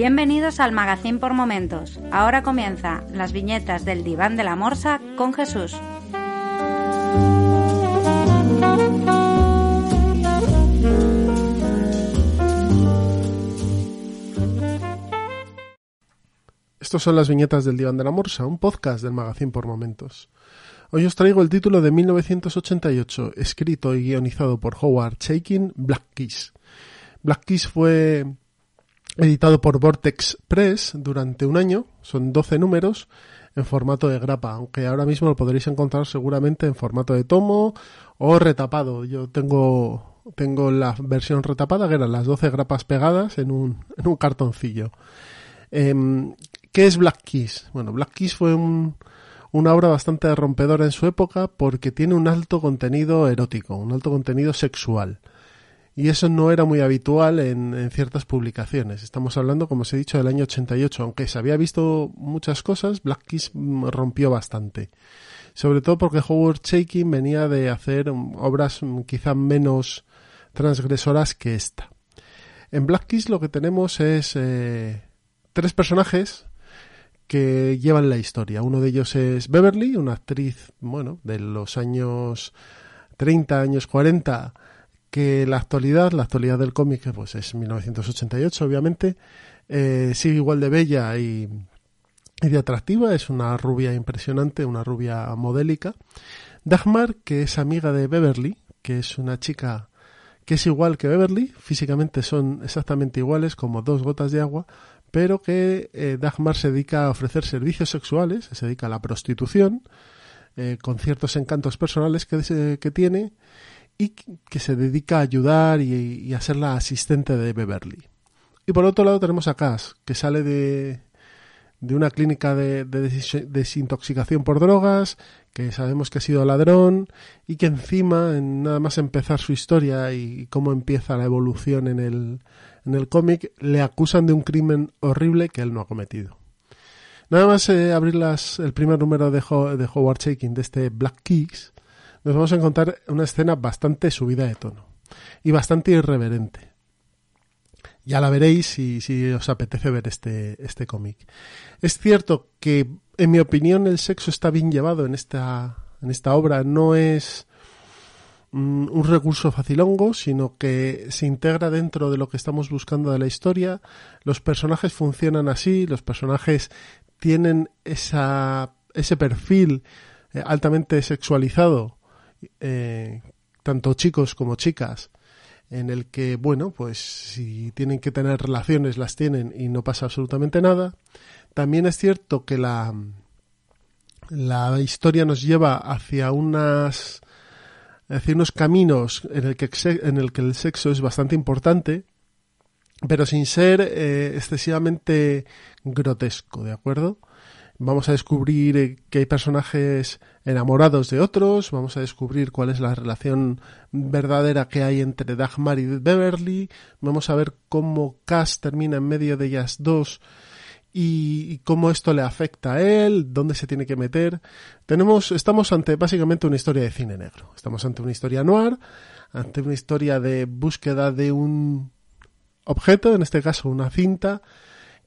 Bienvenidos al Magazine por Momentos. Ahora comienza las viñetas del diván de la morsa con Jesús. Estos son las viñetas del Diván de la Morsa, un podcast del Magazine por Momentos. Hoy os traigo el título de 1988, escrito y guionizado por Howard Chaykin, Black Kiss. Black Kiss fue editado por Vortex Press durante un año, son 12 números en formato de grapa, aunque ahora mismo lo podréis encontrar seguramente en formato de tomo o retapado. Yo tengo, tengo la versión retapada, que eran las 12 grapas pegadas en un, en un cartoncillo. Em, ¿Qué es Black Kiss? Bueno, Black Kiss fue una obra bastante rompedora en su época porque tiene un alto contenido erótico, un alto contenido sexual. Y eso no era muy habitual en, ciertas publicaciones. Estamos hablando, como os he dicho, del año 88. Aunque se había visto muchas cosas, Black Kiss rompió bastante. Sobre todo porque Howard Shaking venía de hacer obras quizá menos transgresoras que esta. En Black Kiss lo que tenemos es eh, tres personajes que llevan la historia. Uno de ellos es Beverly, una actriz, bueno, de los años 30, años 40, que la actualidad, la actualidad del cómic, pues es 1988, obviamente, eh, sigue igual de bella y, y, de atractiva, es una rubia impresionante, una rubia modélica. Dagmar, que es amiga de Beverly, que es una chica que es igual que Beverly, físicamente son exactamente iguales como dos gotas de agua, pero que eh, Dagmar se dedica a ofrecer servicios sexuales, se dedica a la prostitución, eh, con ciertos encantos personales que, que, tiene y que se dedica a ayudar y, a ser la asistente de Beverly. Y por otro lado tenemos a Cass, que sale de, de una clínica de, desintoxicación por drogas, que sabemos que ha sido ladrón y que encima, en nada más empezar su historia y cómo empieza la evolución en el, en el cómic, le acusan de un crimen horrible que él no ha cometido. Nada más eh, abrir las, el primer número de, de Howard Shaking de este Black Kicks, nos vamos a encontrar una escena bastante subida de tono y bastante irreverente. Ya la veréis si, os apetece ver este, este cómic. Es cierto que, en mi opinión, el sexo está bien llevado en esta, en esta obra. No es mm, un recurso facilongo, sino que se integra dentro de lo que estamos buscando de la historia. Los personajes funcionan así, los personajes tienen esa, ese perfil eh, altamente sexualizado, eh, tanto chicos como chicas, en el que, bueno, pues si tienen que tener relaciones, las tienen y no pasa absolutamente nada. También es cierto que la, la historia nos lleva hacia unas unos caminos en el que en el que el sexo es bastante importante pero sin ser eh, excesivamente grotesco de acuerdo vamos a descubrir eh, que hay personajes enamorados de otros, vamos a descubrir cuál es la relación verdadera que hay entre Dagmar y Beverly, vamos a ver cómo Cass termina en medio de ellas dos y, cómo esto le afecta a él, dónde se tiene que meter. Tenemos, estamos ante básicamente una historia de cine negro. Estamos ante una historia noir, ante una historia de búsqueda de un objeto, en este caso una cinta.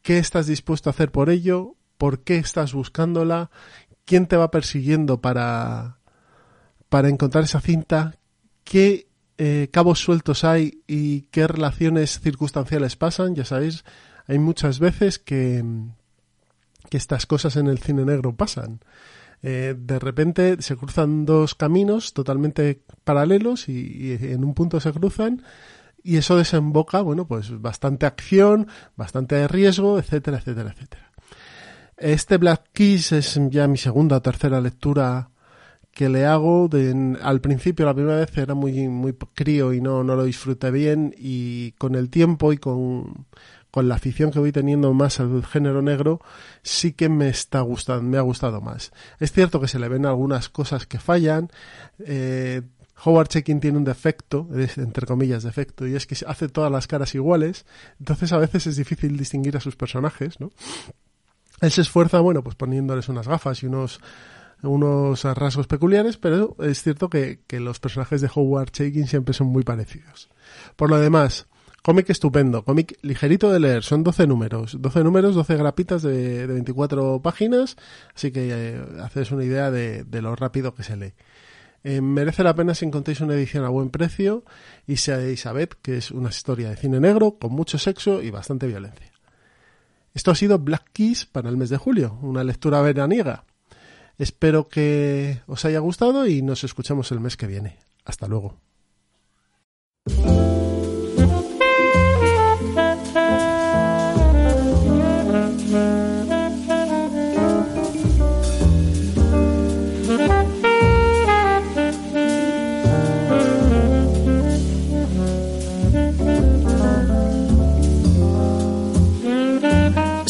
¿Qué estás dispuesto a hacer por ello? Por qué estás buscándola, quién te va persiguiendo para, para encontrar esa cinta, qué eh, cabos sueltos hay y qué relaciones circunstanciales pasan. Ya sabéis, hay muchas veces que, que estas cosas en el cine negro pasan. Eh, de repente se cruzan dos caminos totalmente paralelos y, y, en un punto se cruzan y eso desemboca, bueno, pues bastante acción, bastante riesgo, etcétera, etcétera, etcétera. Este Black Kiss es ya mi segunda o tercera lectura que le hago. al principio, la primera vez era muy, muy crío y no, no lo disfruté bien. Y con el tiempo y con, con la afición que voy teniendo más al género negro, sí que me está gustando, me ha gustado más. Es cierto que se le ven algunas cosas que fallan. Eh, Howard Checking tiene un defecto, entre comillas defecto, y es que hace todas las caras iguales. Entonces a veces es difícil distinguir a sus personajes, ¿no? Él se esfuerza, bueno, pues poniéndoles unas gafas y unos, unos rasgos peculiares, pero es cierto que, los personajes de Howard Shaking siempre son muy parecidos. Por lo demás, Cómic estupendo, cómic ligerito de leer, son 12 números, 12 números, 12 grapitas de, 24 páginas, así que eh, haces una idea de, lo rápido que se lee. Eh, merece la pena si encontréis una edición a buen precio y sea Isabeth, que es una historia de cine negro con mucho sexo y bastante violencia. Esto ha sido Black Keys para el mes de julio, una lectura veraniega. Espero que os haya gustado y nos escuchamos el mes que viene. Hasta luego.